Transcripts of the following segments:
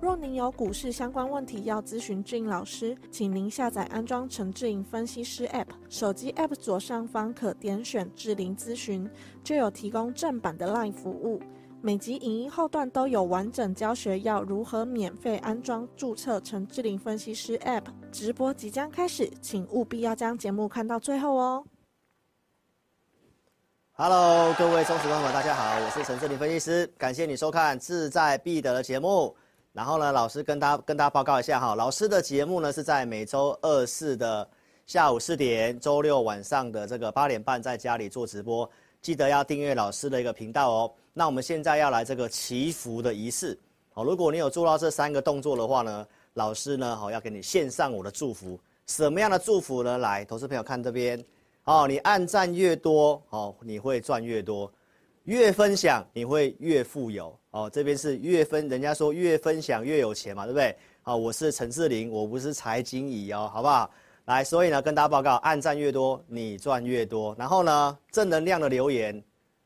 若您有股市相关问题要咨询志颖老师，请您下载安装陈志颖分析师 App，手机 App 左上方可点选志玲咨询，就有提供正版的 LINE 服务。每集影音后段都有完整教学，要如何免费安装、注册陈志玲分析师 App。直播即将开始，请务必要将节目看到最后哦。Hello，各位忠实观众，大家好，我是陈志玲分析师，感谢你收看志在必得的节目。然后呢，老师跟大家跟大家报告一下哈，老师的节目呢是在每周二四的下午四点，周六晚上的这个八点半在家里做直播，记得要订阅老师的一个频道哦。那我们现在要来这个祈福的仪式哦，如果你有做到这三个动作的话呢，老师呢好要给你献上我的祝福。什么样的祝福呢？来，投资朋友看这边哦，你按赞越多哦，你会赚越多。越分享你会越富有哦，这边是越分，人家说越分享越有钱嘛，对不对？好，我是陈志玲，我不是财经仪哦，好不好？来，所以呢，跟大家报告，按赞越多，你赚越多。然后呢，正能量的留言，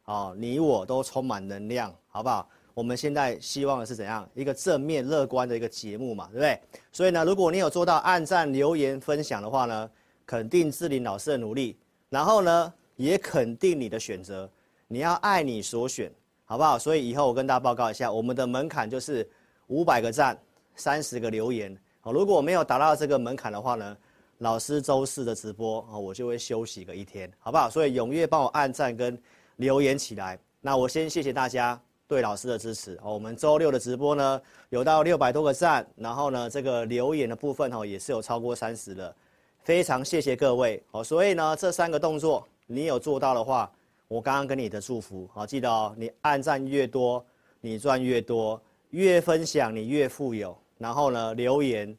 哦，你我都充满能量，好不好？我们现在希望的是怎样？一个正面乐观的一个节目嘛，对不对？所以呢，如果你有做到按赞、留言、分享的话呢，肯定志玲老师的努力，然后呢，也肯定你的选择。你要爱你所选，好不好？所以以后我跟大家报告一下，我们的门槛就是五百个赞，三十个留言。好，如果我没有达到这个门槛的话呢，老师周四的直播啊，我就会休息个一天，好不好？所以踊跃帮我按赞跟留言起来。那我先谢谢大家对老师的支持。哦，我们周六的直播呢有到六百多个赞，然后呢这个留言的部分哦也是有超过三十的，非常谢谢各位。好，所以呢这三个动作你有做到的话。我刚刚跟你的祝福，好，记得哦，你按赞越多，你赚越多，越分享你越富有。然后呢，留言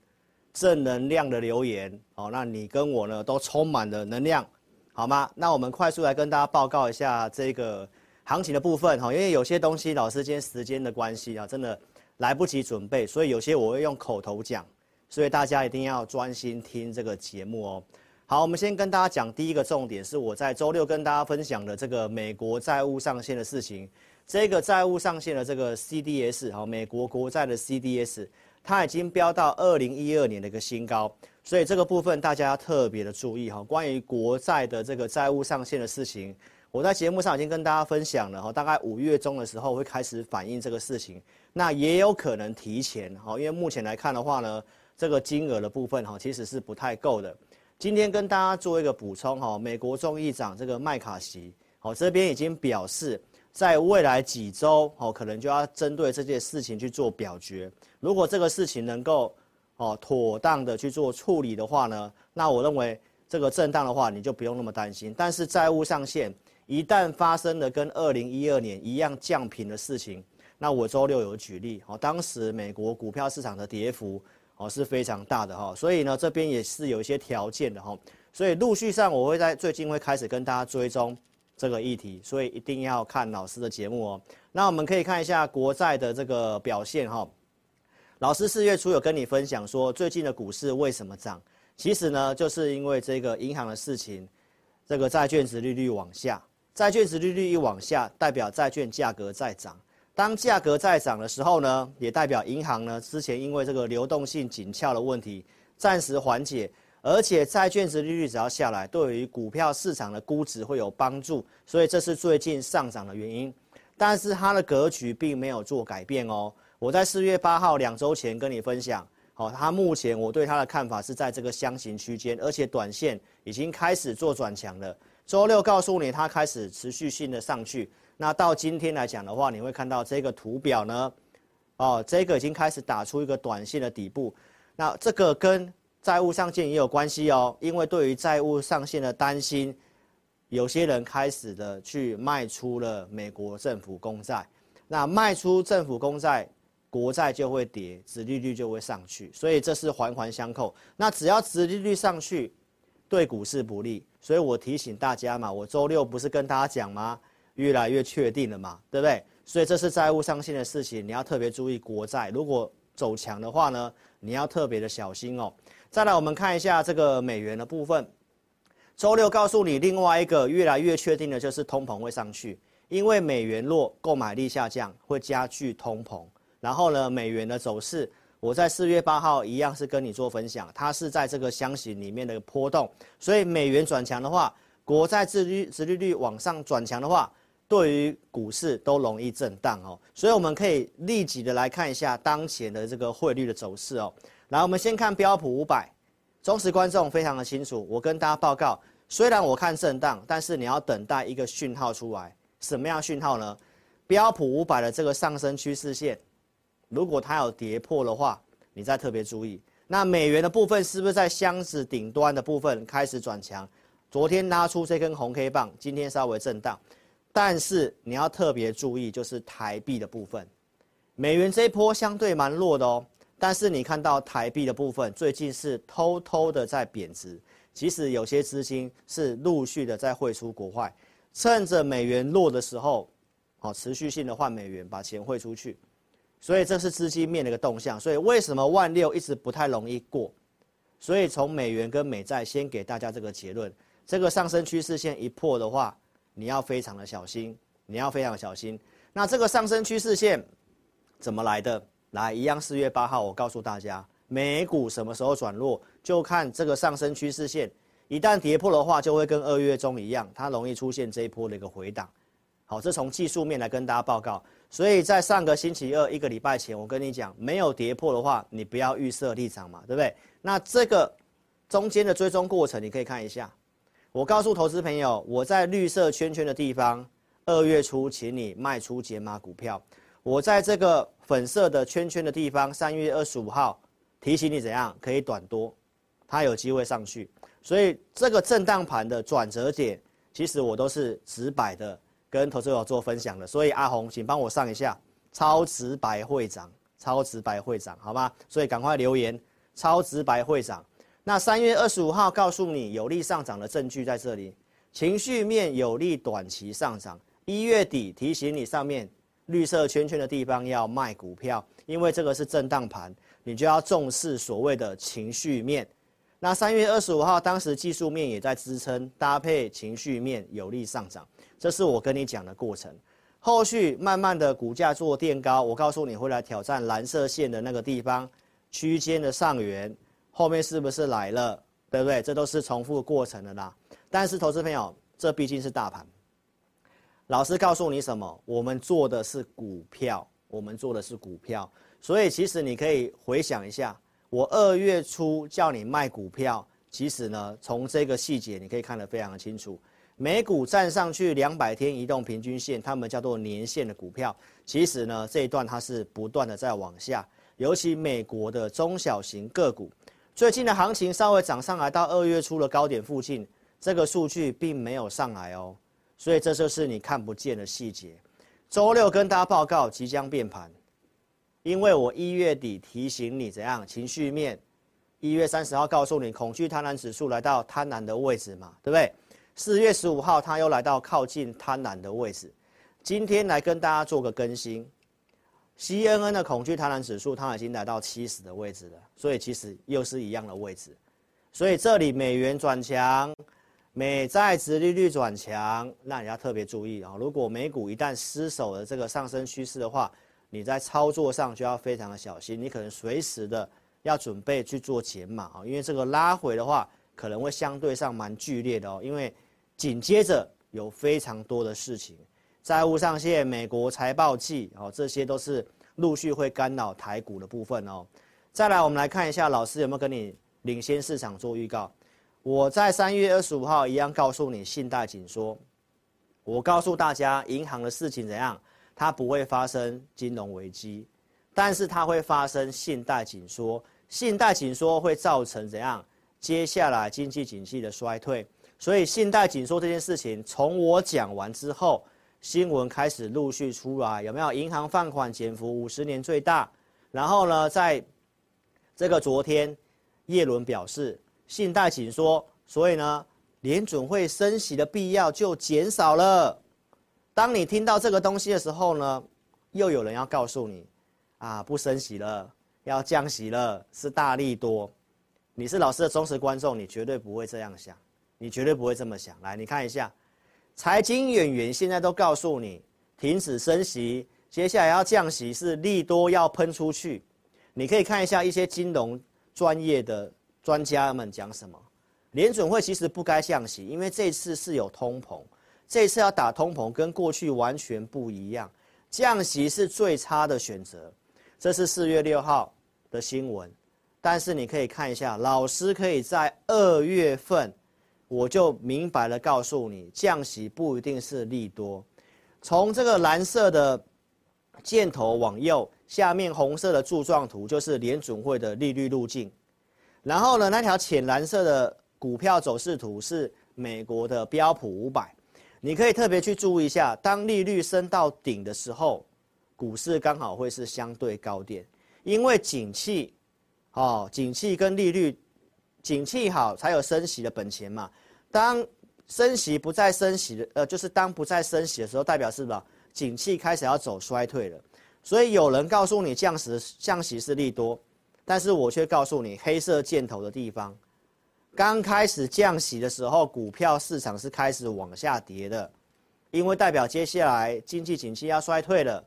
正能量的留言，好，那你跟我呢都充满了能量，好吗？那我们快速来跟大家报告一下这个行情的部分哈，因为有些东西老师今天时间的关系啊，真的来不及准备，所以有些我会用口头讲，所以大家一定要专心听这个节目哦。好，我们先跟大家讲第一个重点，是我在周六跟大家分享的这个美国债务上限的事情。这个债务上限的这个 CDS，好，美国国债的 CDS，它已经飙到二零一二年的一个新高，所以这个部分大家要特别的注意哈。关于国债的这个债务上限的事情，我在节目上已经跟大家分享了哈，大概五月中的时候会开始反映这个事情，那也有可能提前哈，因为目前来看的话呢，这个金额的部分哈，其实是不太够的。今天跟大家做一个补充哈，美国众议长这个麦卡锡，好，这边已经表示，在未来几周，哦，可能就要针对这件事情去做表决。如果这个事情能够，哦，妥当的去做处理的话呢，那我认为这个震荡的话，你就不用那么担心。但是债务上限一旦发生了跟二零一二年一样降频的事情，那我周六有举例，哦，当时美国股票市场的跌幅。哦，是非常大的哈，所以呢，这边也是有一些条件的哈，所以陆续上我会在最近会开始跟大家追踪这个议题，所以一定要看老师的节目哦。那我们可以看一下国债的这个表现哈。老师四月初有跟你分享说，最近的股市为什么涨？其实呢，就是因为这个银行的事情，这个债券值利率往下，债券值利率一往下，代表债券价格在涨。当价格在涨的时候呢，也代表银行呢之前因为这个流动性紧俏的问题暂时缓解，而且债券值利率只要下来，对于股票市场的估值会有帮助，所以这是最近上涨的原因。但是它的格局并没有做改变哦。我在四月八号两周前跟你分享，好，它目前我对它的看法是在这个箱型区间，而且短线已经开始做转强了。周六告诉你它开始持续性的上去。那到今天来讲的话，你会看到这个图表呢，哦，这个已经开始打出一个短线的底部，那这个跟债务上限也有关系哦，因为对于债务上限的担心，有些人开始的去卖出了美国政府公债，那卖出政府公债国债就会跌，殖利率就会上去，所以这是环环相扣。那只要殖利率上去，对股市不利，所以我提醒大家嘛，我周六不是跟大家讲吗？越来越确定了嘛，对不对？所以这是债务上限的事情，你要特别注意国债，如果走强的话呢，你要特别的小心哦。再来，我们看一下这个美元的部分。周六告诉你另外一个越来越确定的就是通膨会上去，因为美元弱，购买力下降会加剧通膨。然后呢，美元的走势，我在四月八号一样是跟你做分享，它是在这个箱型里面的波动，所以美元转强的话，国债殖率殖利率往上转强的话，对于股市都容易震荡哦。所以我们可以立即的来看一下当前的这个汇率的走势哦。来，我们先看标普五百。忠实观众非常的清楚，我跟大家报告，虽然我看震荡，但是你要等待一个讯号出来，什么样讯号呢？标普五百的这个上升趋势线，如果它有跌破的话，你再特别注意。那美元的部分是不是在箱子顶端的部分开始转强？昨天拉出这根红 K 棒，今天稍微震荡，但是你要特别注意，就是台币的部分，美元这一波相对蛮弱的哦。但是你看到台币的部分，最近是偷偷的在贬值，其实有些资金是陆续的在汇出国外，趁着美元弱的时候，好持续性的换美元，把钱汇出去，所以这是资金面的一个动向。所以为什么万六一直不太容易过？所以从美元跟美债先给大家这个结论，这个上升趋势线一破的话，你要非常的小心，你要非常小心。那这个上升趋势线怎么来的？来，一样四月八号，我告诉大家，美股什么时候转弱，就看这个上升趋势线，一旦跌破的话，就会跟二月中一样，它容易出现这一波的一个回档。好，这从技术面来跟大家报告。所以在上个星期二一个礼拜前，我跟你讲，没有跌破的话，你不要预设立场嘛，对不对？那这个中间的追踪过程，你可以看一下。我告诉投资朋友，我在绿色圈圈的地方，二月初请你卖出解码股票。我在这个粉色的圈圈的地方，三月二十五号提醒你怎样可以短多，它有机会上去。所以这个震荡盘的转折点，其实我都是直白的跟投资者做分享的。所以阿红，请帮我上一下超直白会长，超直白会长，好吗？所以赶快留言超直白会长。那三月二十五号告诉你有利上涨的证据在这里，情绪面有利短期上涨。一月底提醒你上面。绿色圈圈的地方要卖股票，因为这个是震荡盘，你就要重视所谓的情绪面。那三月二十五号，当时技术面也在支撑，搭配情绪面有利上涨，这是我跟你讲的过程。后续慢慢的股价做垫高，我告诉你会来挑战蓝色线的那个地方区间的上缘，后面是不是来了？对不对？这都是重复过程的啦。但是投资朋友，这毕竟是大盘。老师告诉你什么？我们做的是股票，我们做的是股票，所以其实你可以回想一下，我二月初叫你卖股票，其实呢，从这个细节你可以看得非常的清楚。美股站上去两百天移动平均线，他们叫做年线的股票，其实呢，这一段它是不断的在往下，尤其美国的中小型个股，最近的行情稍微涨上来到二月初的高点附近，这个数据并没有上来哦。所以这就是你看不见的细节。周六跟大家报告即将变盘，因为我一月底提醒你怎样情绪面，一月三十号告诉你恐惧贪婪指数来到贪婪的位置嘛，对不对？四月十五号它又来到靠近贪婪的位置，今天来跟大家做个更新，CNN 的恐惧贪婪指数它已经来到七十的位置了，所以其实又是一样的位置，所以这里美元转强。美债殖利率转强，那你要特别注意啊！如果美股一旦失守了这个上升趋势的话，你在操作上就要非常的小心，你可能随时的要准备去做减码啊，因为这个拉回的话可能会相对上蛮剧烈的哦，因为紧接着有非常多的事情，债务上限、美国财报季哦，这些都是陆续会干扰台股的部分哦。再来，我们来看一下老师有没有跟你领先市场做预告。我在三月二十五号一样告诉你信贷紧缩，我告诉大家银行的事情怎样，它不会发生金融危机，但是它会发生信贷紧缩，信贷紧缩会造成怎样？接下来经济景气的衰退，所以信贷紧缩这件事情从我讲完之后，新闻开始陆续出来，有没有？银行放款减幅五十年最大，然后呢，在这个昨天，叶伦表示信贷紧缩，所以呢，联准会升息的必要就减少了。当你听到这个东西的时候呢，又有人要告诉你，啊，不升息了，要降息了，是大利多。你是老师的忠实观众，你绝对不会这样想，你绝对不会这么想。来，你看一下，财经演员现在都告诉你，停止升息，接下来要降息，是利多要喷出去。你可以看一下一些金融专业的专家们讲什么。联准会其实不该降息，因为这次是有通膨，这次要打通膨跟过去完全不一样。降息是最差的选择，这是四月六号的新闻。但是你可以看一下，老师可以在二月份，我就明白了告诉你，降息不一定是利多。从这个蓝色的箭头往右，下面红色的柱状图就是联准会的利率路径。然后呢，那条浅蓝色的股票走势图是美国的标普五百。你可以特别去注意一下，当利率升到顶的时候，股市刚好会是相对高点，因为景气，哦，景气跟利率，景气好才有升息的本钱嘛。当升息不再升息的，呃，就是当不再升息的时候，代表是吧？景气开始要走衰退了。所以有人告诉你降息降息是利多，但是我却告诉你，黑色箭头的地方。刚开始降息的时候，股票市场是开始往下跌的，因为代表接下来经济景气要衰退了，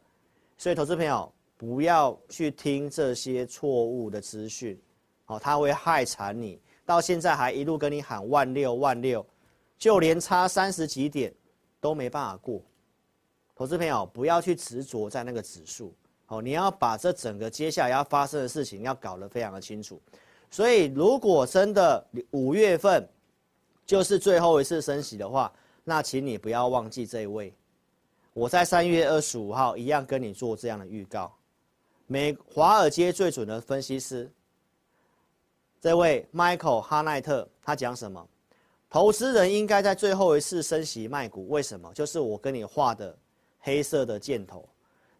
所以投资朋友不要去听这些错误的资讯，哦，它会害惨你。到现在还一路跟你喊万六万六，就连差三十几点都没办法过。投资朋友不要去执着在那个指数，哦，你要把这整个接下来要发生的事情要搞得非常的清楚。所以，如果真的五月份就是最后一次升息的话，那请你不要忘记这一位。我在三月二十五号一样跟你做这样的预告。美华尔街最准的分析师，这位 Michael 哈奈特，他讲什么？投资人应该在最后一次升息卖股，为什么？就是我跟你画的黑色的箭头，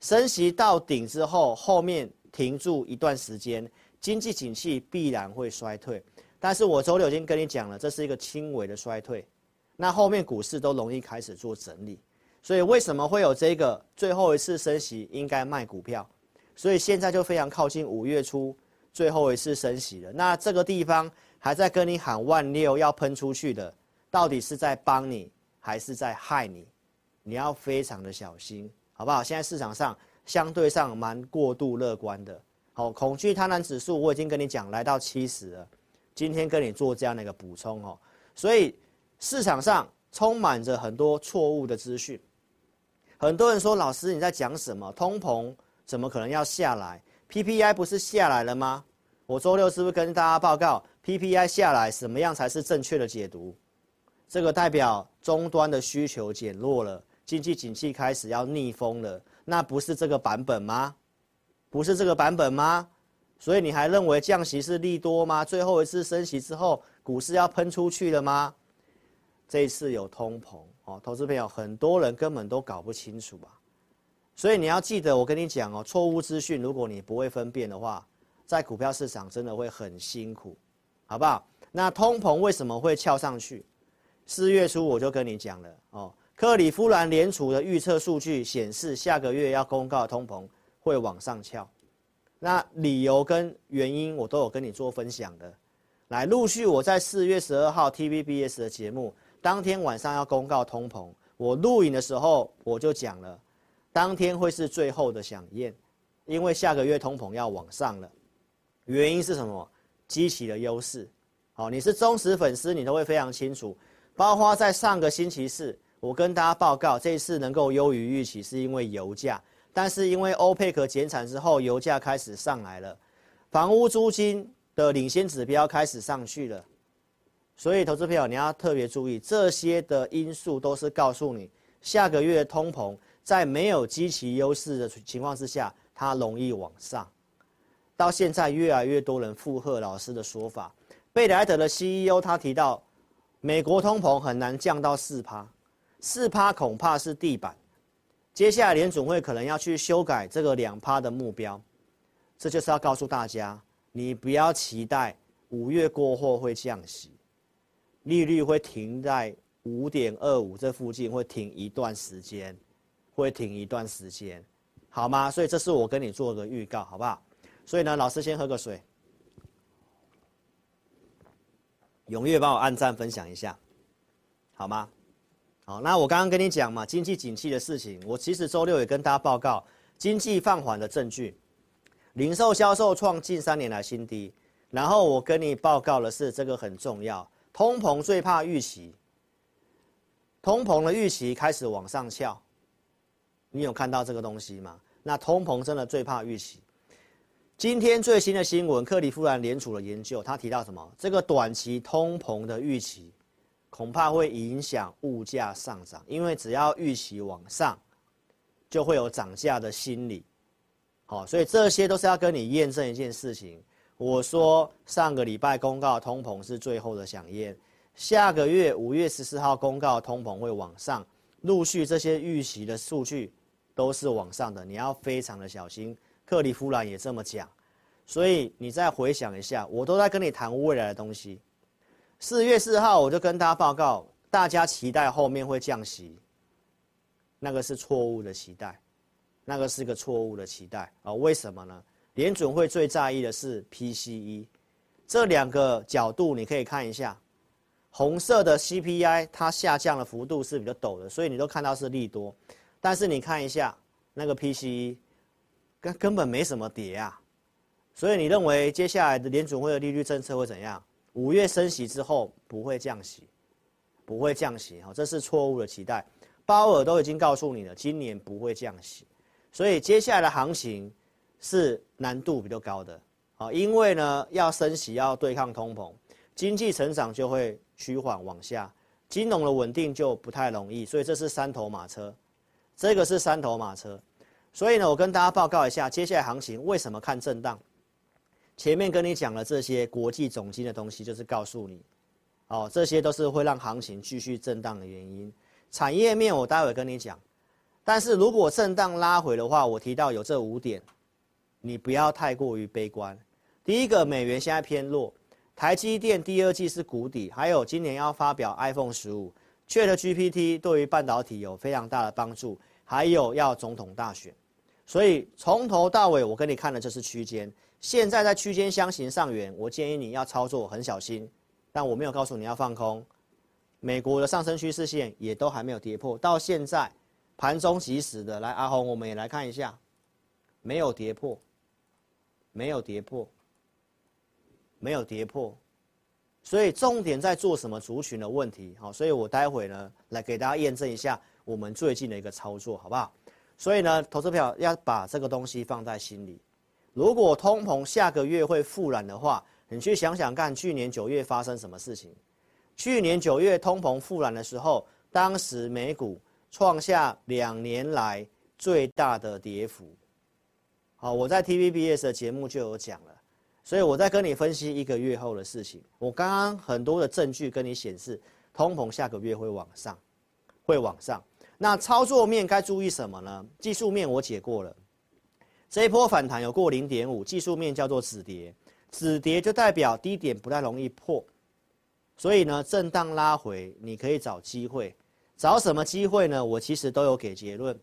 升息到顶之后，后面停住一段时间。经济景气必然会衰退，但是我周六已经跟你讲了，这是一个轻微的衰退，那后面股市都容易开始做整理，所以为什么会有这个最后一次升息应该卖股票？所以现在就非常靠近五月初最后一次升息了，那这个地方还在跟你喊万六要喷出去的，到底是在帮你还是在害你？你要非常的小心，好不好？现在市场上相对上蛮过度乐观的。好，恐惧贪婪指数我已经跟你讲，来到七十了。今天跟你做这样的一个补充哦，所以市场上充满着很多错误的资讯。很多人说，老师你在讲什么？通膨怎么可能要下来？PPI 不是下来了吗？我周六是不是跟大家报告 PPI 下来，什么样才是正确的解读？这个代表终端的需求减弱了，经济景气开始要逆风了，那不是这个版本吗？不是这个版本吗？所以你还认为降息是利多吗？最后一次升息之后，股市要喷出去了吗？这一次有通膨哦，投资朋友很多人根本都搞不清楚吧？所以你要记得，我跟你讲哦，错误资讯，如果你不会分辨的话，在股票市场真的会很辛苦，好不好？那通膨为什么会翘上去？四月初我就跟你讲了哦，克里夫兰联储的预测数据显示，下个月要公告通膨。会往上翘，那理由跟原因我都有跟你做分享的。来，陆续我在四月十二号 TVBS 的节目，当天晚上要公告通膨，我录影的时候我就讲了，当天会是最后的响宴，因为下个月通膨要往上了。原因是什么？基期的优势。好，你是忠实粉丝，你都会非常清楚。包括在上个星期四，我跟大家报告，这一次能够优于预期，是因为油价。但是因为欧佩克减产之后，油价开始上来了，房屋租金的领先指标开始上去了，所以投资朋友你要特别注意，这些的因素都是告诉你，下个月通膨在没有基期优势的情况之下，它容易往上。到现在越来越多人附和老师的说法，贝莱德的 CEO 他提到，美国通膨很难降到四趴，四趴恐怕是地板。接下来联总会可能要去修改这个两趴的目标，这就是要告诉大家，你不要期待五月过后会降息，利率会停在五点二五这附近，会停一段时间，会停一段时间，好吗？所以这是我跟你做的预告，好不好？所以呢，老师先喝个水，踊跃帮我按赞分享一下，好吗？好，那我刚刚跟你讲嘛，经济景气的事情，我其实周六也跟大家报告经济放缓的证据，零售销售创近三年来新低，然后我跟你报告的是这个很重要，通膨最怕预期，通膨的预期开始往上翘，你有看到这个东西吗？那通膨真的最怕预期。今天最新的新闻，克利夫兰联储的研究，他提到什么？这个短期通膨的预期。恐怕会影响物价上涨，因为只要预期往上，就会有涨价的心理。好，所以这些都是要跟你验证一件事情。我说上个礼拜公告通膨是最后的饗宴，下个月五月十四号公告通膨会往上，陆续这些预期的数据都是往上的，你要非常的小心。克利夫兰也这么讲，所以你再回想一下，我都在跟你谈未来的东西。四月四号，我就跟大家报告，大家期待后面会降息，那个是错误的期待，那个是个错误的期待啊！为什么呢？联准会最在意的是 PCE，这两个角度你可以看一下，红色的 CPI 它下降的幅度是比较陡的，所以你都看到是利多，但是你看一下那个 PCE，根根本没什么跌啊，所以你认为接下来的联准会的利率政策会怎样？五月升息之后不会降息，不会降息，哈，这是错误的期待。鲍尔都已经告诉你了，今年不会降息，所以接下来的行情是难度比较高的，啊，因为呢要升息要对抗通膨，经济成长就会趋缓往下，金融的稳定就不太容易，所以这是三头马车，这个是三头马车，所以呢，我跟大家报告一下，接下来行情为什么看震荡。前面跟你讲了这些国际总经的东西，就是告诉你，哦，这些都是会让行情继续震荡的原因。产业面我待会跟你讲，但是如果震荡拉回的话，我提到有这五点，你不要太过于悲观。第一个，美元现在偏弱，台积电第二季是谷底，还有今年要发表 iPhone 十五，ChatGPT 对于半导体有非常大的帮助，还有要总统大选，所以从头到尾我跟你看的就是区间。现在在区间箱型上缘，我建议你要操作很小心，但我没有告诉你要放空。美国的上升趋势线也都还没有跌破，到现在盘中即时的来，阿红我们也来看一下，没有跌破，没有跌破，没有跌破，所以重点在做什么族群的问题，好，所以我待会呢来给大家验证一下我们最近的一个操作，好不好？所以呢，投资票要把这个东西放在心里。如果通膨下个月会复燃的话，你去想想看，去年九月发生什么事情？去年九月通膨复燃的时候，当时美股创下两年来最大的跌幅。好，我在 TVBS 的节目就有讲了，所以我在跟你分析一个月后的事情。我刚刚很多的证据跟你显示，通膨下个月会往上，会往上。那操作面该注意什么呢？技术面我解过了。这一波反弹有过零点五，技术面叫做止跌，止跌就代表低点不太容易破，所以呢，震荡拉回你可以找机会，找什么机会呢？我其实都有给结论。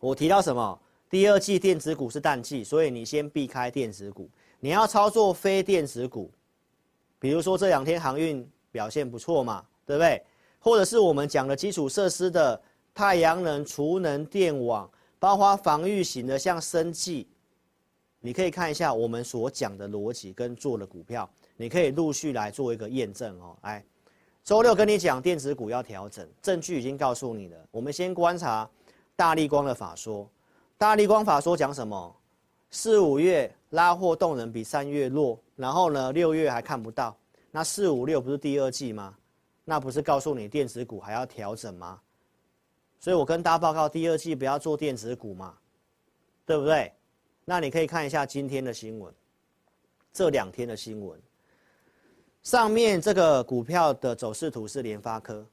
我提到什么？第二季电子股是淡季，所以你先避开电子股，你要操作非电子股，比如说这两天航运表现不错嘛，对不对？或者是我们讲的基础设施的太阳能、储能、电网。包括防御型的，像生技，你可以看一下我们所讲的逻辑跟做的股票，你可以陆续来做一个验证哦。哎，周六跟你讲电子股要调整，证据已经告诉你了。我们先观察大力光的法说，大力光法说讲什么？四五月拉货动能比三月弱，然后呢，六月还看不到。那四五六不是第二季吗？那不是告诉你电子股还要调整吗？所以我跟大家报告，第二季不要做电子股嘛，对不对？那你可以看一下今天的新闻，这两天的新闻，上面这个股票的走势图是联发科，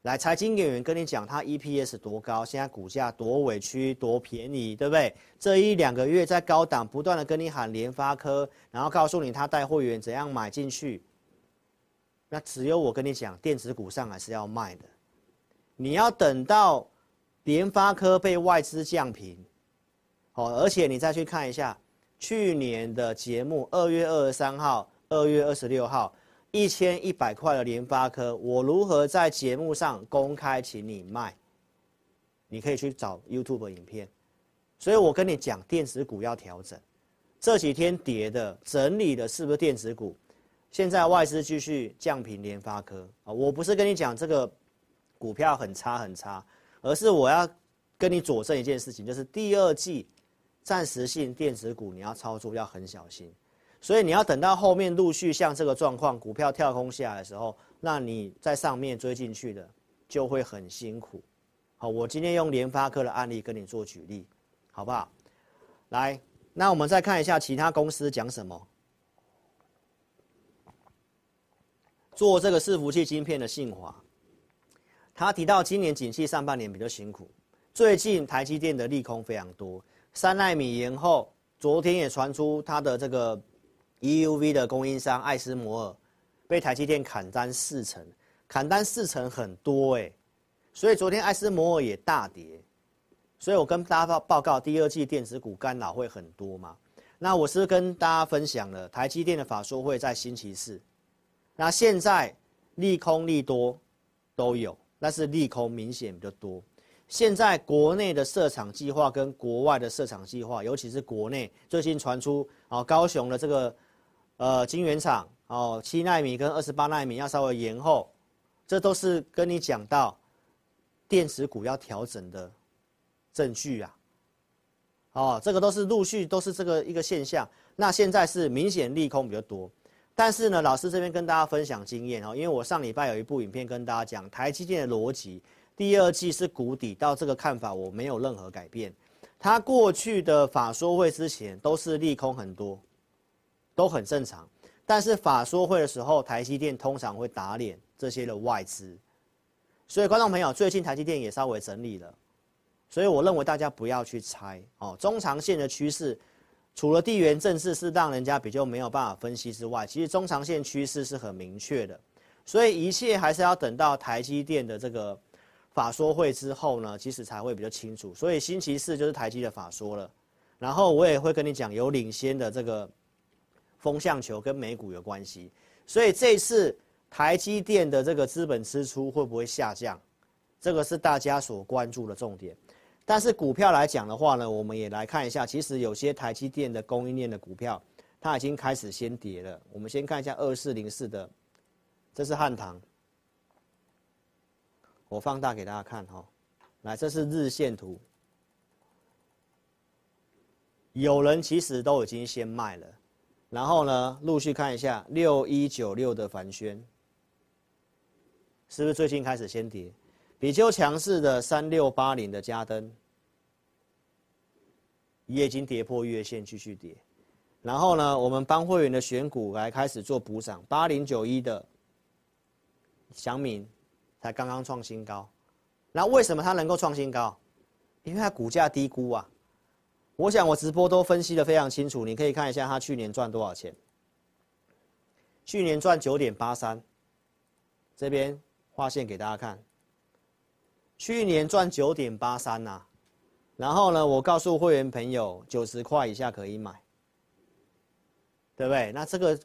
来，财经演员跟你讲他 EPS 多高，现在股价多委屈，多便宜，对不对？这一两个月在高档不断的跟你喊联发科，然后告诉你他带会员怎样买进去。那只有我跟你讲，电子股上来是要卖的，你要等到联发科被外资降平，哦，而且你再去看一下去年的节目，二月二十三号、二月二十六号。一千一百块的联发科，我如何在节目上公开请你卖？你可以去找 YouTube 影片。所以我跟你讲，电子股要调整。这几天跌的、整理的，是不是电子股？现在外资继续降频联发科啊！我不是跟你讲这个股票很差很差，而是我要跟你佐证一件事情，就是第二季暂时性电子股你要操作要很小心。所以你要等到后面陆续像这个状况，股票跳空下来的时候，那你在上面追进去的就会很辛苦。好，我今天用联发科的案例跟你做举例，好不好？来，那我们再看一下其他公司讲什么。做这个伺服器晶片的信华，他提到今年景气上半年比较辛苦，最近台积电的利空非常多，三奈米延后，昨天也传出他的这个。EUV 的供应商艾斯摩尔被台积电砍单四成，砍单四成很多哎，所以昨天艾斯摩尔也大跌，所以我跟大家报报告，第二季电子股干扰会很多嘛。那我是跟大家分享了台积电的法说会在星期四，那现在利空利多都有，那是利空明显比较多。现在国内的设厂计划跟国外的设厂计划，尤其是国内最近传出啊，高雄的这个。呃，晶圆厂哦，七纳米跟二十八纳米要稍微延后，这都是跟你讲到电池股要调整的证据啊。哦，这个都是陆续都是这个一个现象。那现在是明显利空比较多，但是呢，老师这边跟大家分享经验哦，因为我上礼拜有一部影片跟大家讲台积电的逻辑，第二季是谷底，到这个看法我没有任何改变。它过去的法说会之前都是利空很多。都很正常，但是法说会的时候，台积电通常会打脸这些的外资，所以观众朋友，最近台积电也稍微整理了，所以我认为大家不要去猜哦，中长线的趋势，除了地缘政治是让人家比较没有办法分析之外，其实中长线趋势是很明确的，所以一切还是要等到台积电的这个法说会之后呢，其实才会比较清楚。所以星期四就是台积的法说了，然后我也会跟你讲有领先的这个。风向球跟美股有关系，所以这次台积电的这个资本支出会不会下降？这个是大家所关注的重点。但是股票来讲的话呢，我们也来看一下，其实有些台积电的供应链的股票，它已经开始先跌了。我们先看一下二四零四的，这是汉唐，我放大给大家看哈。来，这是日线图，有人其实都已经先卖了。然后呢，陆续看一下六一九六的凡轩，是不是最近开始先跌？比较强势的三六八零的嘉登，也已经跌破月线，继续跌。然后呢，我们帮会员的选股来开始做补涨，八零九一的祥明才刚刚创新高。那为什么它能够创新高？因为它股价低估啊。我想我直播都分析的非常清楚，你可以看一下他去年赚多少钱。去年赚九点八三，这边画线给大家看。去年赚九点八三呐，然后呢，我告诉会员朋友九十块以下可以买，对不对？那这个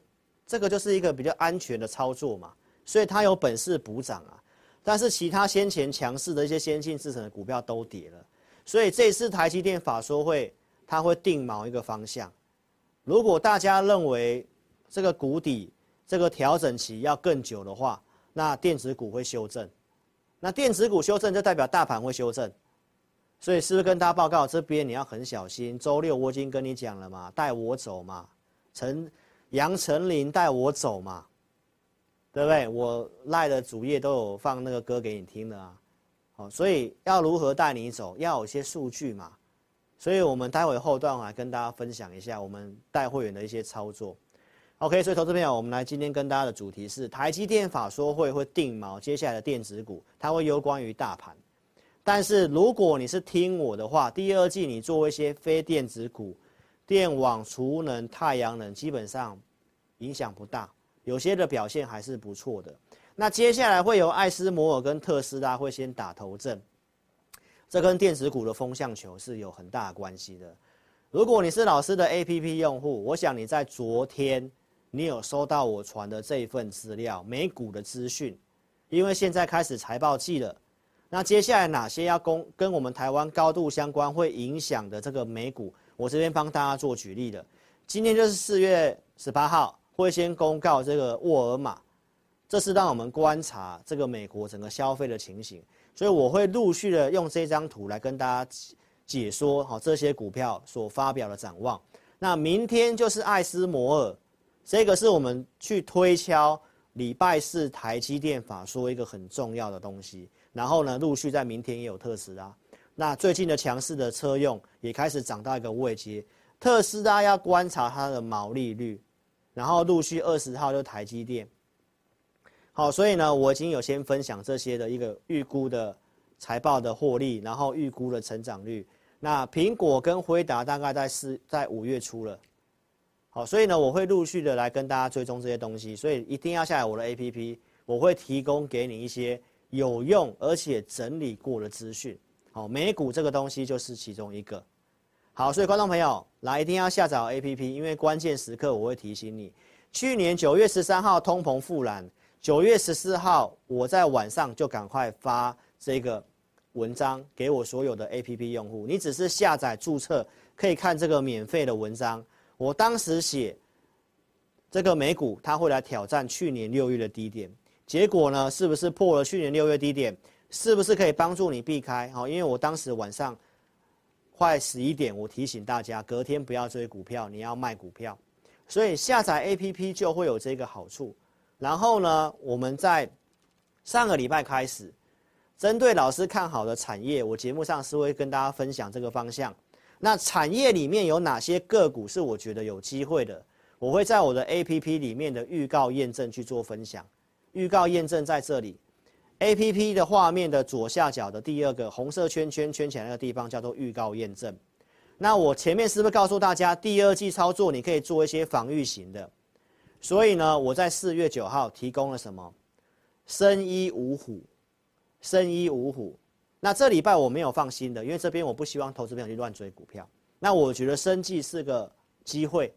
这个就是一个比较安全的操作嘛，所以他有本事补涨啊。但是其他先前强势的一些先进制成的股票都跌了，所以这次台积电法说会。它会定某一个方向，如果大家认为这个谷底、这个调整期要更久的话，那电子股会修正。那电子股修正就代表大盘会修正，所以是不是跟大家报告这边你要很小心？周六我已经跟你讲了嘛，带我走嘛，陈杨丞琳带我走嘛，对不对？我赖的主页都有放那个歌给你听的啊，好，所以要如何带你走，要有些数据嘛。所以，我们待会后段来跟大家分享一下我们带会员的一些操作。OK，所以投资朋友，我们来今天跟大家的主题是台积电法说会会定锚接下来的电子股，它会攸关于大盘。但是如果你是听我的话，第二季你做一些非电子股，电网、储能、太阳能，基本上影响不大，有些的表现还是不错的。那接下来会有艾斯摩尔跟特斯拉会先打头阵。这跟电子股的风向球是有很大的关系的。如果你是老师的 APP 用户，我想你在昨天你有收到我传的这一份资料，美股的资讯，因为现在开始财报季了。那接下来哪些要公跟我们台湾高度相关，会影响的这个美股，我这边帮大家做举例的。今天就是四月十八号会先公告这个沃尔玛，这是让我们观察这个美国整个消费的情形。所以我会陆续的用这张图来跟大家解说好这些股票所发表的展望。那明天就是艾斯摩尔，这个是我们去推敲礼拜四台积电法说一个很重要的东西。然后呢，陆续在明天也有特斯拉。那最近的强势的车用也开始涨到一个位阶，特斯拉要观察它的毛利率。然后陆续二十号就台积电。好，所以呢，我已经有先分享这些的一个预估的财报的获利，然后预估的成长率。那苹果跟辉达大概在四在五月初了。好，所以呢，我会陆续的来跟大家追踪这些东西，所以一定要下载我的 APP，我会提供给你一些有用而且整理过的资讯。好，美股这个东西就是其中一个。好，所以观众朋友来一定要下载 APP，因为关键时刻我会提醒你。去年九月十三号通膨复燃。九月十四号，我在晚上就赶快发这个文章给我所有的 APP 用户。你只是下载注册，可以看这个免费的文章。我当时写这个美股，它会来挑战去年六月的低点。结果呢，是不是破了去年六月低点？是不是可以帮助你避开？好，因为我当时晚上快十一点，我提醒大家隔天不要追股票，你要卖股票。所以下载 APP 就会有这个好处。然后呢，我们在上个礼拜开始，针对老师看好的产业，我节目上是会跟大家分享这个方向。那产业里面有哪些个股是我觉得有机会的？我会在我的 APP 里面的预告验证去做分享。预告验证在这里，APP 的画面的左下角的第二个红色圈圈圈起来那个地方叫做预告验证。那我前面是不是告诉大家，第二季操作你可以做一些防御型的？所以呢，我在四月九号提供了什么？生一五虎，生一五虎。那这礼拜我没有放心的，因为这边我不希望投资朋友去乱追股票。那我觉得生计是个机会，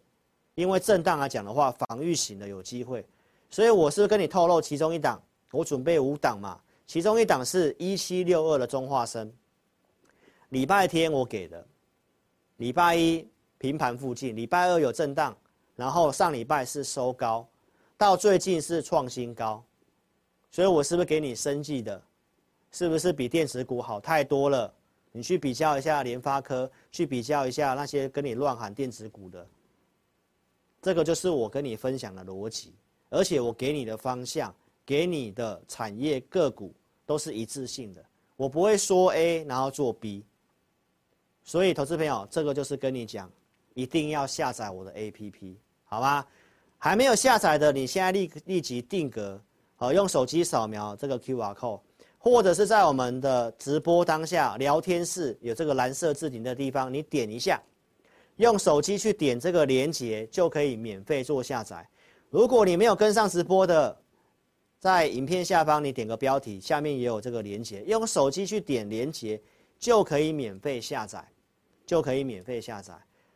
因为震荡来讲的话，防御型的有机会。所以我是不是跟你透露其中一档，我准备五档嘛，其中一档是一七六二的中化生。礼拜天我给的，礼拜一平盘附近，礼拜二有震荡。然后上礼拜是收高，到最近是创新高，所以我是不是给你生计的？是不是比电子股好太多了？你去比较一下联发科，去比较一下那些跟你乱喊电子股的，这个就是我跟你分享的逻辑，而且我给你的方向，给你的产业个股都是一致性的，我不会说 A 然后做 B，所以投资朋友，这个就是跟你讲，一定要下载我的 APP。好吧，还没有下载的，你现在立立即定格，好，用手机扫描这个 QR code，或者是在我们的直播当下聊天室有这个蓝色置顶的地方，你点一下，用手机去点这个连接就可以免费做下载。如果你没有跟上直播的，在影片下方你点个标题，下面也有这个连接，用手机去点连接就可以免费下载，就可以免费下载。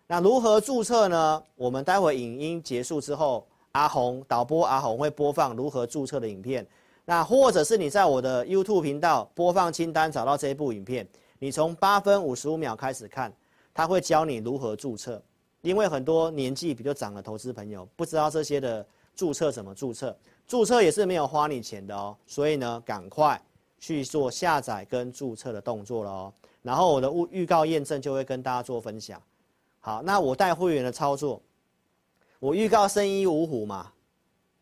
那如何注册呢？我们待会影音结束之后，阿红导播阿红会播放如何注册的影片。那或者是你在我的 YouTube 频道播放清单找到这一部影片，你从八分五十五秒开始看，他会教你如何注册。因为很多年纪比较长的投资朋友不知道这些的注册怎么注册，注册也是没有花你钱的哦。所以呢，赶快去做下载跟注册的动作了哦。然后我的预预告验证就会跟大家做分享。好，那我带会员的操作，我预告生医五虎嘛，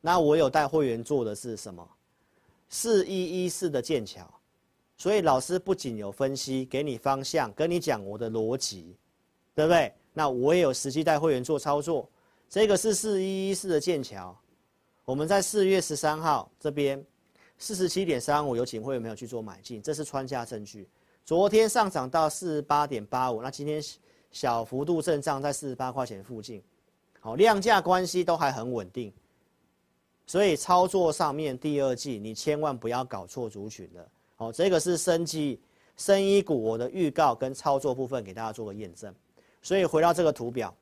那我有带会员做的是什么？四一一四的剑桥，所以老师不仅有分析，给你方向，跟你讲我的逻辑，对不对？那我也有实际带会员做操作，这个是四一一四的剑桥，我们在四月十三号这边四十七点三五有请会员朋友去做买进，这是穿价证据。昨天上涨到四十八点八五，那今天小幅度震荡在四十八块钱附近，好，量价关系都还很稳定，所以操作上面第二季你千万不要搞错族群了。好，这个是生技、生医股我的预告跟操作部分给大家做个验证。所以回到这个图表，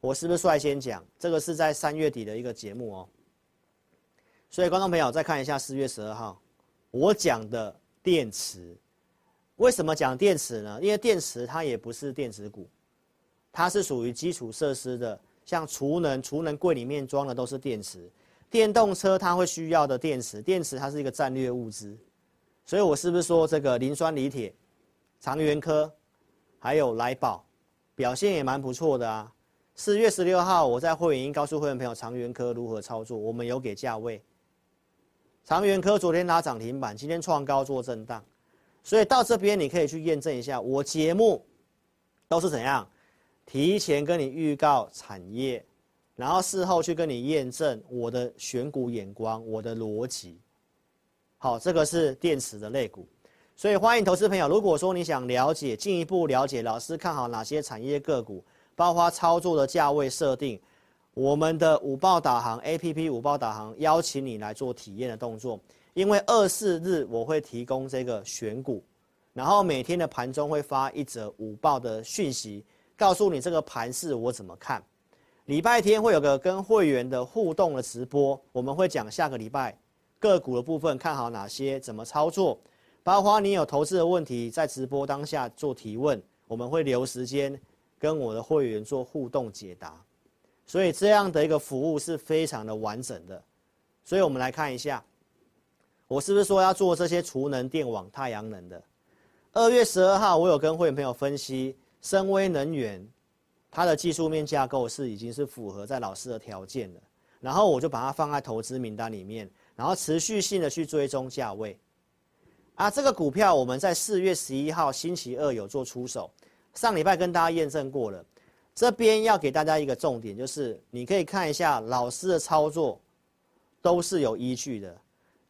我是不是率先讲这个是在三月底的一个节目哦？所以观众朋友再看一下四月十二号我讲的电池，为什么讲电池呢？因为电池它也不是电子股，它是属于基础设施的，像储能，储能柜里面装的都是电池，电动车它会需要的电池，电池它是一个战略物资。所以我是不是说这个磷酸锂铁、长源科，还有来宝，表现也蛮不错的啊？四月十六号我在会员营告诉会员朋友长源科如何操作，我们有给价位。长源科昨天拉涨停板，今天创高做震荡，所以到这边你可以去验证一下，我节目都是怎样提前跟你预告产业，然后事后去跟你验证我的选股眼光，我的逻辑。好，这个是电池的类股，所以欢迎投资朋友。如果说你想了解进一步了解老师看好哪些产业个股，包括操作的价位设定，我们的午报导航 APP 午报导航邀请你来做体验的动作。因为二四日我会提供这个选股，然后每天的盘中会发一则午报的讯息，告诉你这个盘势我怎么看。礼拜天会有个跟会员的互动的直播，我们会讲下个礼拜。个股的部分看好哪些？怎么操作？包括你有投资的问题，在直播当下做提问，我们会留时间跟我的会员做互动解答。所以这样的一个服务是非常的完整的。所以我们来看一下，我是不是说要做这些储能、电网、太阳能的？二月十二号，我有跟会员朋友分析，深威能源它的技术面架构是已经是符合在老师的条件了，然后我就把它放在投资名单里面。然后持续性的去追踪价位，啊，这个股票我们在四月十一号星期二有做出手，上礼拜跟大家验证过了。这边要给大家一个重点，就是你可以看一下老师的操作都是有依据的。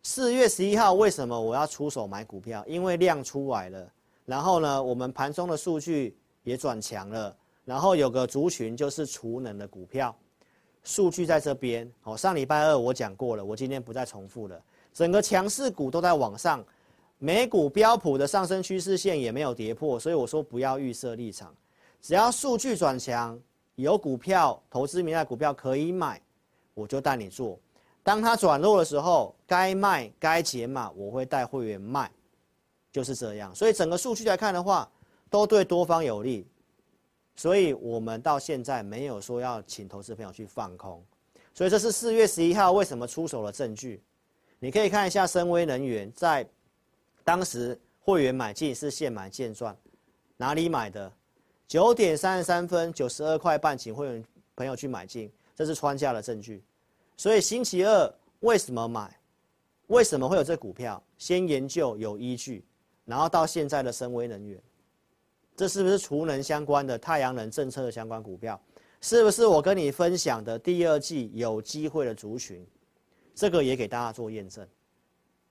四月十一号为什么我要出手买股票？因为量出来了，然后呢，我们盘中的数据也转强了，然后有个族群就是储能的股票。数据在这边，好，上礼拜二我讲过了，我今天不再重复了。整个强势股都在往上，美股标普的上升趋势线也没有跌破，所以我说不要预设立场，只要数据转强，有股票投资名单股票可以买，我就带你做。当它转弱的时候，该卖该减码，我会带会员卖，就是这样。所以整个数据来看的话，都对多方有利。所以我们到现在没有说要请投资朋友去放空，所以这是四月十一号为什么出手的证据。你可以看一下深威能源在当时会员买进是现买现赚，哪里买的？九点三十三分，九十二块半，请会员朋友去买进，这是穿价的证据。所以星期二为什么买？为什么会有这股票？先研究有依据，然后到现在的深威能源。这是不是储能相关的太阳能政策的相关股票？是不是我跟你分享的第二季有机会的族群？这个也给大家做验证。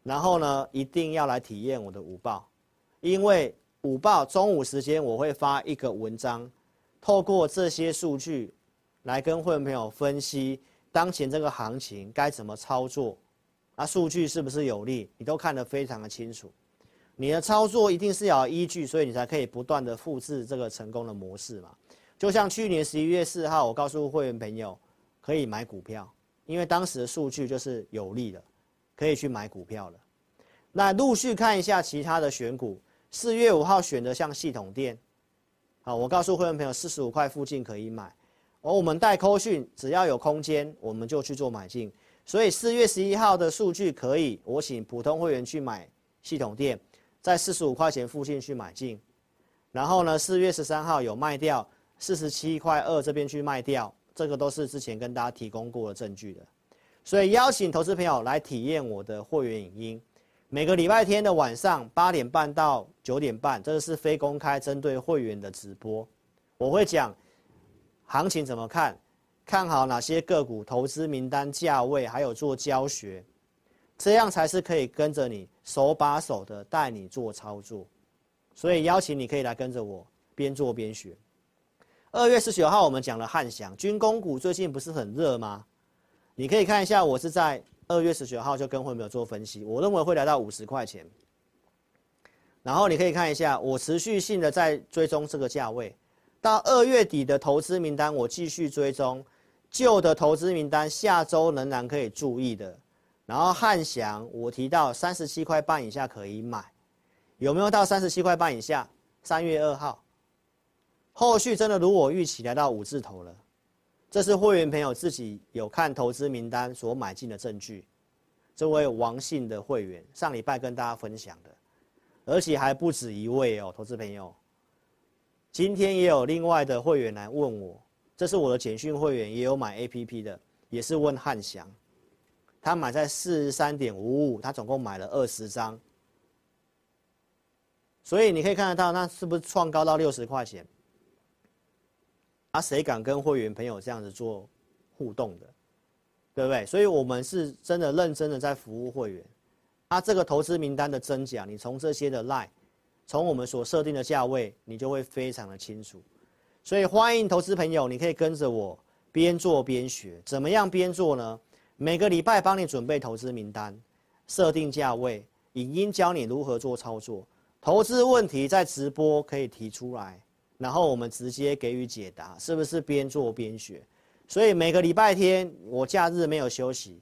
然后呢，一定要来体验我的午报，因为午报中午时间我会发一个文章，透过这些数据来跟会员朋友分析当前这个行情该怎么操作，啊，数据是不是有利？你都看得非常的清楚。你的操作一定是要依据，所以你才可以不断的复制这个成功的模式嘛。就像去年十一月四号，我告诉会员朋友可以买股票，因为当时的数据就是有利的，可以去买股票了。那陆续看一下其他的选股，四月五号选的像系统店，好，我告诉会员朋友四十五块附近可以买，而我们带扣讯，只要有空间我们就去做买进。所以四月十一号的数据可以，我请普通会员去买系统店。在四十五块钱附近去买进，然后呢，四月十三号有卖掉四十七块二这边去卖掉，这个都是之前跟大家提供过的证据的，所以邀请投资朋友来体验我的会员影音，每个礼拜天的晚上八点半到九点半，这个是非公开针对会员的直播，我会讲行情怎么看，看好哪些个股，投资名单、价位，还有做教学，这样才是可以跟着你手把手的带你做操作。所以邀请你可以来跟着我边做边学。二月十九号我们讲了汉翔军工股，最近不是很热吗？你可以看一下，我是在二月十九号就跟会没有做分析，我认为会来到五十块钱。然后你可以看一下，我持续性的在追踪这个价位，到二月底的投资名单，我继续追踪旧的投资名单，下周仍然可以注意的。然后汉翔，我提到三十七块半以下可以买，有没有到三十七块半以下？三月二号。后续真的如我预期来到五字头了，这是会员朋友自己有看投资名单所买进的证据。这位王姓的会员上礼拜跟大家分享的，而且还不止一位哦，投资朋友。今天也有另外的会员来问我，这是我的简讯会员，也有买 APP 的，也是问汉翔，他买在四十三点五五，他总共买了二十张，所以你可以看得到，那是不是创高到六十块钱？啊，谁敢跟会员朋友这样子做互动的，对不对？所以我们是真的认真的在服务会员。啊，这个投资名单的真假，你从这些的 line，从我们所设定的价位，你就会非常的清楚。所以欢迎投资朋友，你可以跟着我边做边学。怎么样边做呢？每个礼拜帮你准备投资名单，设定价位，影音教你如何做操作。投资问题在直播可以提出来。然后我们直接给予解答，是不是边做边学？所以每个礼拜天我假日没有休息，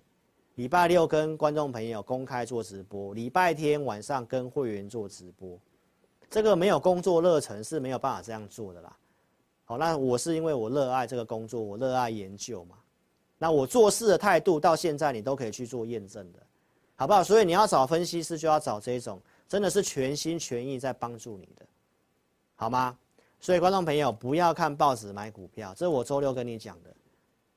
礼拜六跟观众朋友公开做直播，礼拜天晚上跟会员做直播。这个没有工作热忱是没有办法这样做的啦。好，那我是因为我热爱这个工作，我热爱研究嘛。那我做事的态度到现在你都可以去做验证的，好不好？所以你要找分析师就要找这种真的是全心全意在帮助你的，好吗？所以，观众朋友不要看报纸买股票，这是我周六跟你讲的。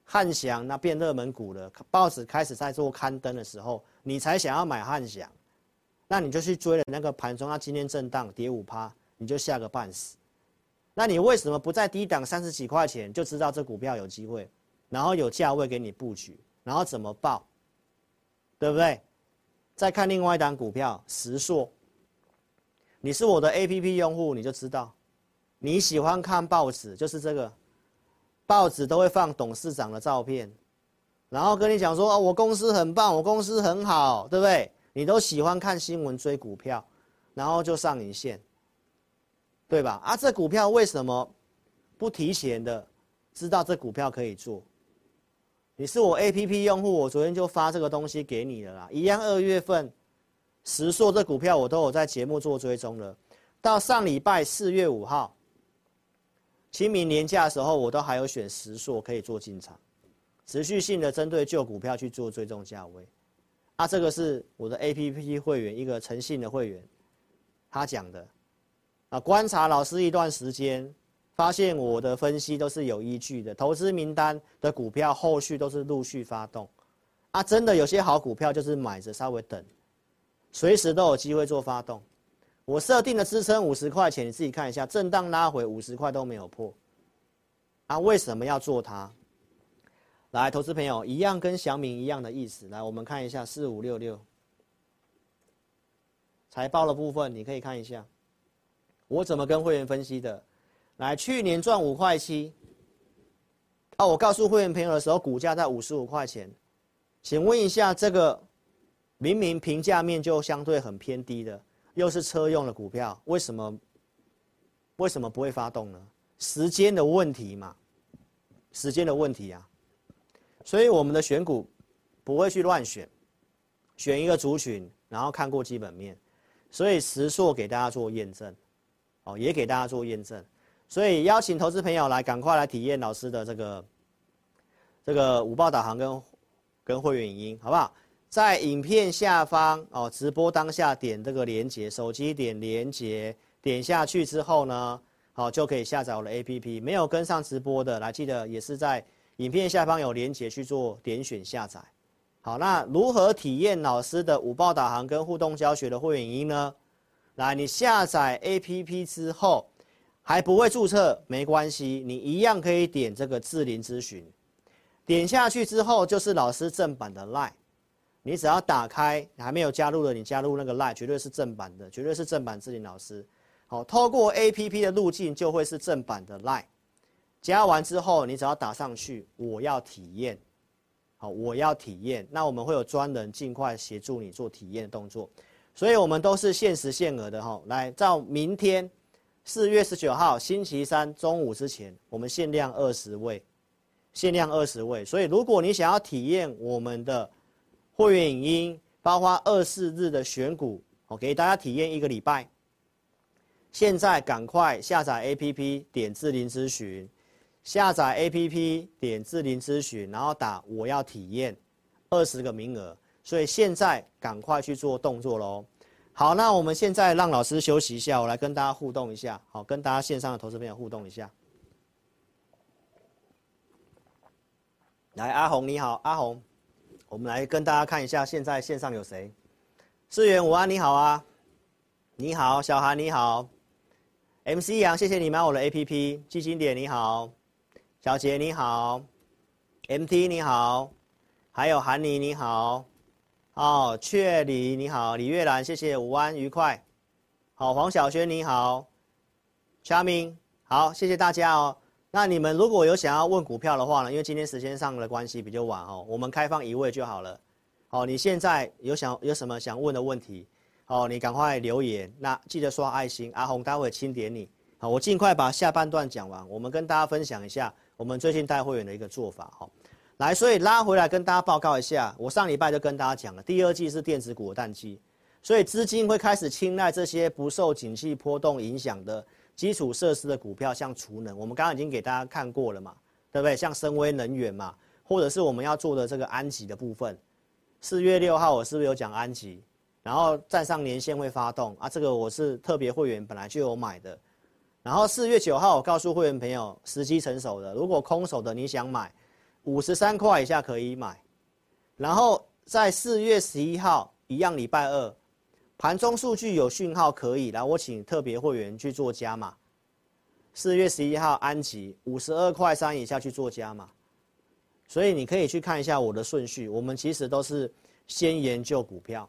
汉翔那变热门股了，报纸开始在做刊登的时候，你才想要买汉翔，那你就去追了那个盘中，它今天震荡跌五趴，你就吓个半死。那你为什么不在低档三十几块钱就知道这股票有机会，然后有价位给你布局，然后怎么报，对不对？再看另外一档股票时硕，你是我的 APP 用户，你就知道。你喜欢看报纸，就是这个，报纸都会放董事长的照片，然后跟你讲说，哦，我公司很棒，我公司很好，对不对？你都喜欢看新闻追股票，然后就上影线，对吧？啊，这股票为什么不提前的知道这股票可以做？你是我 APP 用户，我昨天就发这个东西给你了啦，一样二月份，石硕这股票我都有在节目做追踪了，到上礼拜四月五号。清明年假的时候，我都还有选石硕可以做进场，持续性的针对旧股票去做追踪价位。啊，这个是我的 APP 会员一个诚信的会员，他讲的。啊，观察老师一段时间，发现我的分析都是有依据的，投资名单的股票后续都是陆续发动。啊，真的有些好股票就是买着稍微等，随时都有机会做发动。我设定的支撑五十块钱，你自己看一下，震荡拉回五十块都没有破，啊，为什么要做它？来，投资朋友一样跟祥明一样的意思，来，我们看一下四五六六财报的部分，你可以看一下，我怎么跟会员分析的。来，去年赚五块七，啊，我告诉会员朋友的时候，股价在五十五块钱，请问一下，这个明明评价面就相对很偏低的。又是车用的股票，为什么为什么不会发动呢？时间的问题嘛，时间的问题啊，所以我们的选股不会去乱选，选一个族群，然后看过基本面，所以时硕给大家做验证，哦，也给大家做验证，所以邀请投资朋友来赶快来体验老师的这个这个五报导航跟跟会员影音，好不好？在影片下方哦，直播当下点这个连接，手机点连接，点下去之后呢，好就可以下载我的 APP。没有跟上直播的，来记得也是在影片下方有连接去做点选下载。好，那如何体验老师的五报导航跟互动教学的会员影音呢？来，你下载 APP 之后还不会注册没关系，你一样可以点这个智霖咨询。点下去之后就是老师正版的 LINE，你只要打开，还没有加入的，你加入那个 LINE，绝对是正版的，绝对是正版智霖老师。好，透过 APP 的路径就会是正版的 LINE。加完之后，你只要打上去，我要体验。好，我要体验。那我们会有专人尽快协助你做体验的动作。所以我们都是限时限额的哈。来，到明天四月十九号星期三中午之前，我们限量二十位。限量二十位，所以如果你想要体验我们的会员影音，包括二四日的选股，我给大家体验一个礼拜。现在赶快下载 APP，点志霖咨询，下载 APP，点志霖咨询，然后打我要体验，二十个名额，所以现在赶快去做动作喽。好，那我们现在让老师休息一下，我来跟大家互动一下，好，跟大家线上的投资朋友互动一下。来，阿红你好，阿红，我们来跟大家看一下，现在线上有谁？世元午安，你好啊，你好，小韩你好，MC 杨，谢谢你买我的 APP，基金点你好，小杰你好，MT 你好，还有韩妮你好，哦，雀梨你好，李月兰谢谢，午安愉快，好，黄小轩你好，Charming 好，谢谢大家哦。那你们如果有想要问股票的话呢？因为今天时间上的关系比较晚哦，我们开放一位就好了。好，你现在有想有什么想问的问题？好，你赶快留言。那记得刷爱心，阿红待会清点你。好，我尽快把下半段讲完，我们跟大家分享一下我们最近带会员的一个做法。好，来，所以拉回来跟大家报告一下，我上礼拜就跟大家讲了，第二季是电子股的淡季，所以资金会开始青睐这些不受景气波动影响的。基础设施的股票，像储能，我们刚刚已经给大家看过了嘛，对不对？像森崴能源嘛，或者是我们要做的这个安吉的部分。四月六号我是不是有讲安吉？然后站上年线会发动啊，这个我是特别会员本来就有买的。然后四月九号我告诉会员朋友，时机成熟的，如果空手的你想买，五十三块以下可以买。然后在四月十一号一样礼拜二。盘中数据有讯号可以，然后我请特别会员去做加码。四月十一号安吉五十二块三以下去做加码，所以你可以去看一下我的顺序。我们其实都是先研究股票，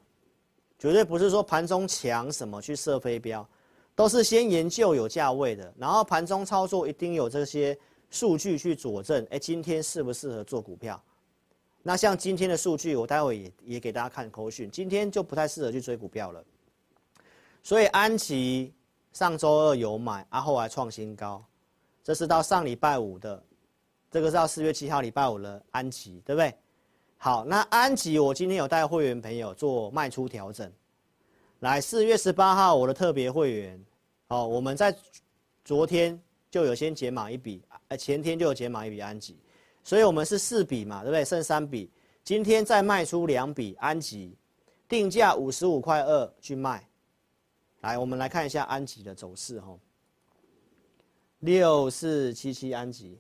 绝对不是说盘中抢什么去射飞镖，都是先研究有价位的，然后盘中操作一定有这些数据去佐证。哎，今天适不适合做股票？那像今天的数据，我待会也也给大家看口讯。今天就不太适合去追股票了，所以安琪上周二有买，啊后来创新高，这是到上礼拜五的，这个是到四月七号礼拜五的安琪，对不对？好，那安琪我今天有带会员朋友做卖出调整，来四月十八号我的特别会员，好，我们在昨天就有先解码一笔，呃前天就有解码一笔安吉。所以我们是四笔嘛，对不对？剩三笔，今天再卖出两笔安吉，定价五十五块二去卖。来，我们来看一下安吉的走势哈。六四七七安吉，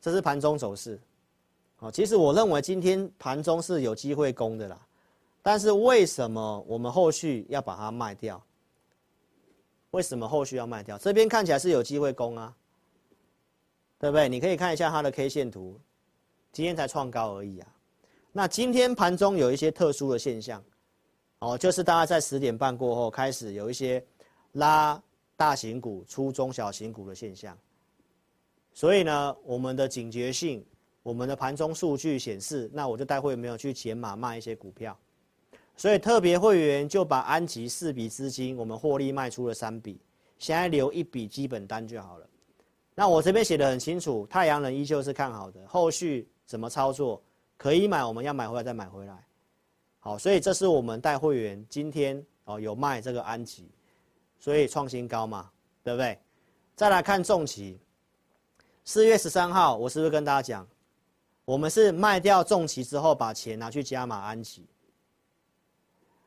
这是盘中走势。哦，其实我认为今天盘中是有机会攻的啦，但是为什么我们后续要把它卖掉？为什么后续要卖掉？这边看起来是有机会攻啊。对不对？你可以看一下它的 K 线图，今天才创高而已啊。那今天盘中有一些特殊的现象，哦，就是大概在十点半过后开始有一些拉大型股出中小型股的现象。所以呢，我们的警觉性，我们的盘中数据显示，那我就待会没有去减码卖一些股票。所以特别会员就把安吉四笔资金，我们获利卖出了三笔，现在留一笔基本单就好了。那我这边写得很清楚，太阳能依旧是看好的，后续怎么操作，可以买，我们要买回来再买回来。好，所以这是我们带会员今天哦有卖这个安吉，所以创新高嘛，对不对？再来看重骑，四月十三号我是不是跟大家讲，我们是卖掉重骑之后把钱拿去加码安吉。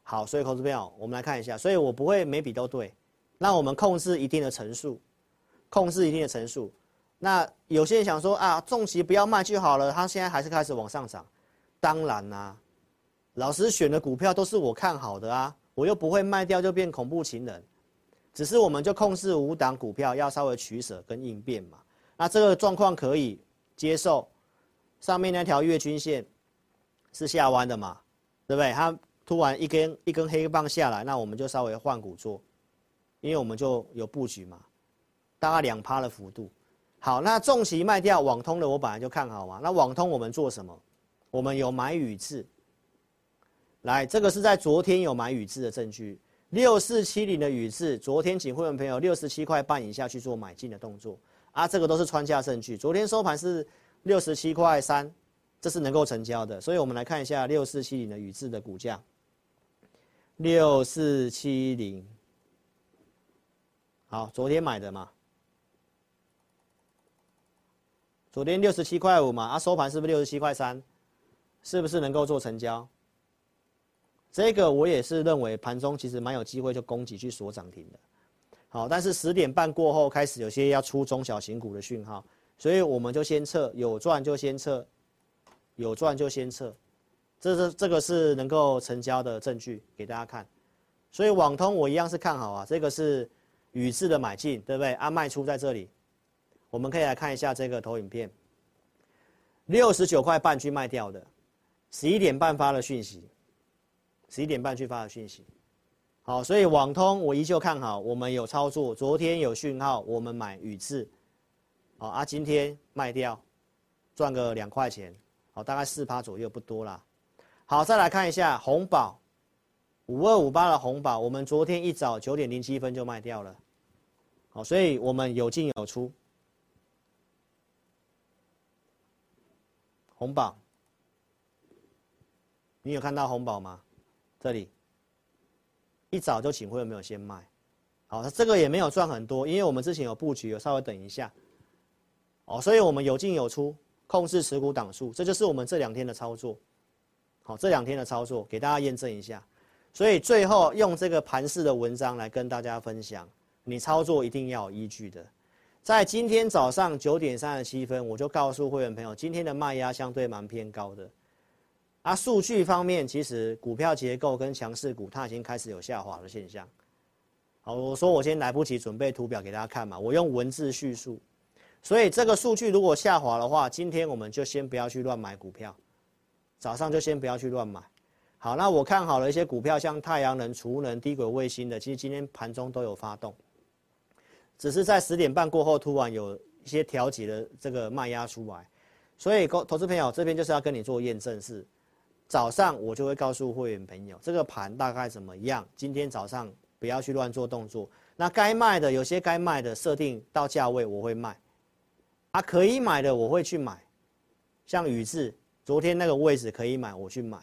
好，所以投资票我们来看一下，所以我不会每笔都对，那我们控制一定的层数。控制一定的层数，那有些人想说啊，重骑不要卖就好了，它现在还是开始往上涨。当然啦、老师选的股票都是我看好的啊，我又不会卖掉就变恐怖情人，只是我们就控制五档股票，要稍微取舍跟应变嘛。那这个状况可以，接受，上面那条月均线是下弯的嘛，对不对？它突然一根一根黑棒下来，那我们就稍微换股做，因为我们就有布局嘛，大概两趴的幅度。好，那重骑卖掉网通的，我本来就看好嘛。那网通我们做什么？我们有买宇智，来，这个是在昨天有买宇智的证据。六四七零的宇智，昨天请会员朋友六十七块半以下去做买进的动作啊，这个都是穿价证据。昨天收盘是六十七块三，这是能够成交的。所以我们来看一下六四七零的宇智的股价，六四七零，好，昨天买的嘛，昨天六十七块五嘛，啊，收盘是不是六十七块三？是不是能够做成交？这个我也是认为盘中其实蛮有机会就攻击去锁涨停的，好，但是十点半过后开始有些要出中小型股的讯号，所以我们就先撤，有赚就先撤，有赚就先撤，这是这个是能够成交的证据给大家看，所以网通我一样是看好啊，这个是宇智的买进，对不对？啊，卖出在这里，我们可以来看一下这个投影片，六十九块半去卖掉的，十一点半发了讯息。十一点半去发的讯息，好，所以网通我依旧看好，我们有操作，昨天有讯号，我们买宇智，好啊，今天卖掉，赚个两块钱，好，大概四趴左右，不多啦。好，再来看一下红宝，五二五八的红宝，我们昨天一早九点零七分就卖掉了，好，所以我们有进有出，红宝，你有看到红宝吗？这里一早就请会有没有先卖？好，这个也没有赚很多，因为我们之前有布局，有稍微等一下，哦，所以我们有进有出，控制持股档数，这就是我们这两天的操作。好，这两天的操作给大家验证一下，所以最后用这个盘势的文章来跟大家分享，你操作一定要有依据的。在今天早上九点三十七分，我就告诉会员朋友，今天的卖压相对蛮偏高的。啊，数据方面，其实股票结构跟强势股，它已经开始有下滑的现象。好，我说我先来不及准备图表给大家看嘛，我用文字叙述。所以这个数据如果下滑的话，今天我们就先不要去乱买股票，早上就先不要去乱买。好，那我看好了一些股票，像太阳能、储能、低轨卫星的，其实今天盘中都有发动，只是在十点半过后突然有一些调节的这个卖压出来。所以，投投资朋友这边就是要跟你做验证是。早上我就会告诉会员朋友，这个盘大概怎么样？今天早上不要去乱做动作。那该卖的，有些该卖的设定到价位我会卖，啊，可以买的我会去买。像宇智，昨天那个位置可以买，我去买。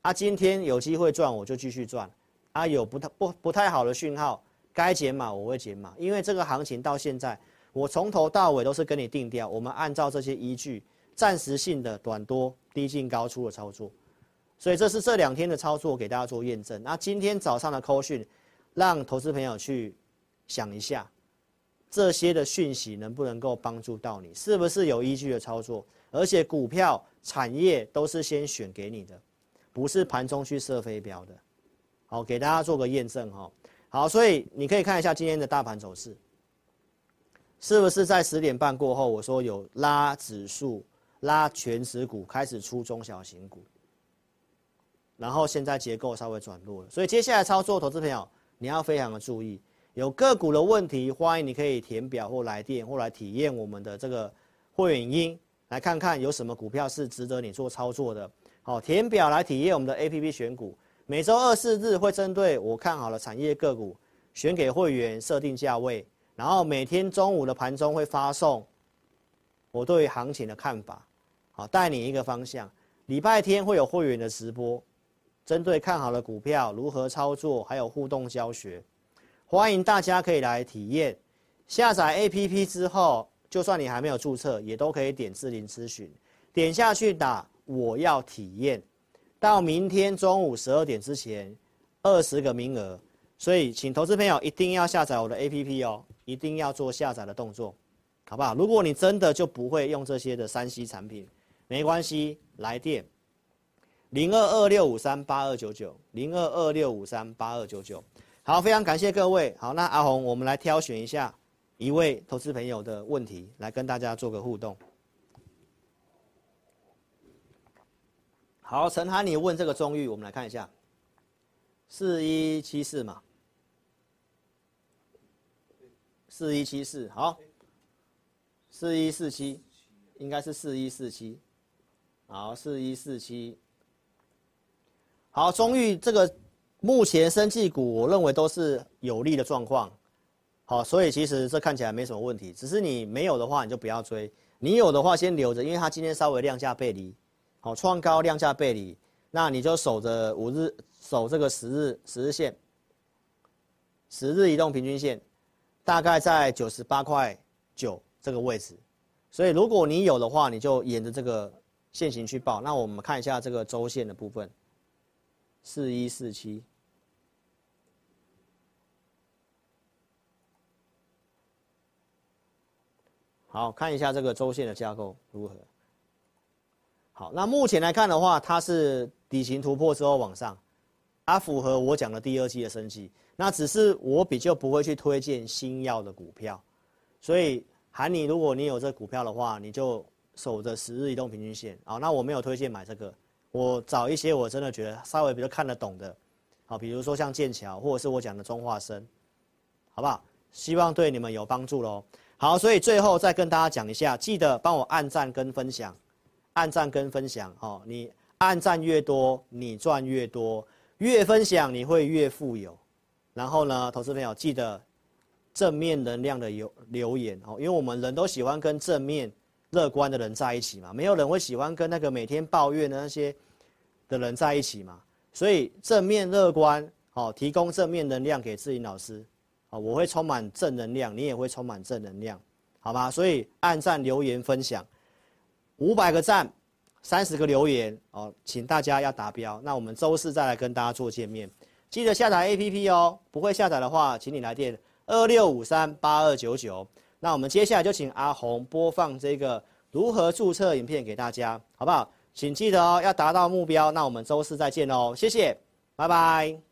啊，今天有机会赚我就继续赚。啊，有不太不不太好的讯号，该减码我会减码，因为这个行情到现在，我从头到尾都是跟你定调，我们按照这些依据，暂时性的短多低进高出的操作。所以这是这两天的操作，给大家做验证。那今天早上的扣讯，让投资朋友去想一下，这些的讯息能不能够帮助到你？是不是有依据的操作？而且股票产业都是先选给你的，不是盘中去设飞镖的。好，给大家做个验证哈。好，所以你可以看一下今天的大盘走势，是不是在十点半过后，我说有拉指数、拉全指股，开始出中小型股。然后现在结构稍微转弱了，所以接下来操作，投资朋友你要非常的注意。有个股的问题，欢迎你可以填表或来电或来体验我们的这个会员音，来看看有什么股票是值得你做操作的。好，填表来体验我们的 APP 选股，每周二四日会针对我看好的产业个股选给会员设定价位，然后每天中午的盘中会发送我对行情的看法，好，带你一个方向。礼拜天会有会员的直播。针对看好的股票如何操作，还有互动教学，欢迎大家可以来体验。下载 APP 之后，就算你还没有注册，也都可以点智霖咨询，点下去打我要体验。到明天中午十二点之前，二十个名额，所以请投资朋友一定要下载我的 APP 哦，一定要做下载的动作，好不好？如果你真的就不会用这些的三 C 产品，没关系，来电。零二二六五三八二九九，零二二六五三八二九九，好，非常感谢各位。好，那阿红，我们来挑选一下一位投资朋友的问题，来跟大家做个互动。好，陈涵，你问这个中玉，我们来看一下，四一七四嘛，四一七四，好，四一四七，应该是四一四七，好，四一四七，好，中玉这个目前生技股，我认为都是有利的状况，好，所以其实这看起来没什么问题，只是你没有的话，你就不要追；你有的话，先留着，因为它今天稍微量价背离，好，创高量价背离，那你就守着五日，守这个十日十日线，十日移动平均线，大概在九十八块九这个位置。所以如果你有的话，你就沿着这个线型去报。那我们看一下这个周线的部分，四一四七。好，看一下这个周线的架构如何。好，那目前来看的话，它是底型突破之后往上，它符合我讲的第二季的升级。那只是我比较不会去推荐新药的股票，所以喊你，如果你有这股票的话，你就守着十日移动平均线。好，那我没有推荐买这个，我找一些我真的觉得稍微比较看得懂的，好，比如说像剑桥或者是我讲的中化生，好不好？希望对你们有帮助喽。好，所以最后再跟大家讲一下，记得帮我按赞跟分享，按赞跟分享哦。你按赞越多，你赚越多；越分享，你会越富有。然后呢，投资朋友记得正面能量的留留言哦，因为我们人都喜欢跟正面、乐观的人在一起嘛，没有人会喜欢跟那个每天抱怨的那些的人在一起嘛。所以正面乐观哦，提供正面能量给志霖老师。啊，我会充满正能量，你也会充满正能量，好吗？所以按赞、留言、分享，五百个赞，三十个留言哦，请大家要达标。那我们周四再来跟大家做见面，记得下载 APP 哦。不会下载的话，请你来电二六五三八二九九。那我们接下来就请阿红播放这个如何注册影片给大家，好不好？请记得哦，要达到目标。那我们周四再见哦，谢谢，拜拜。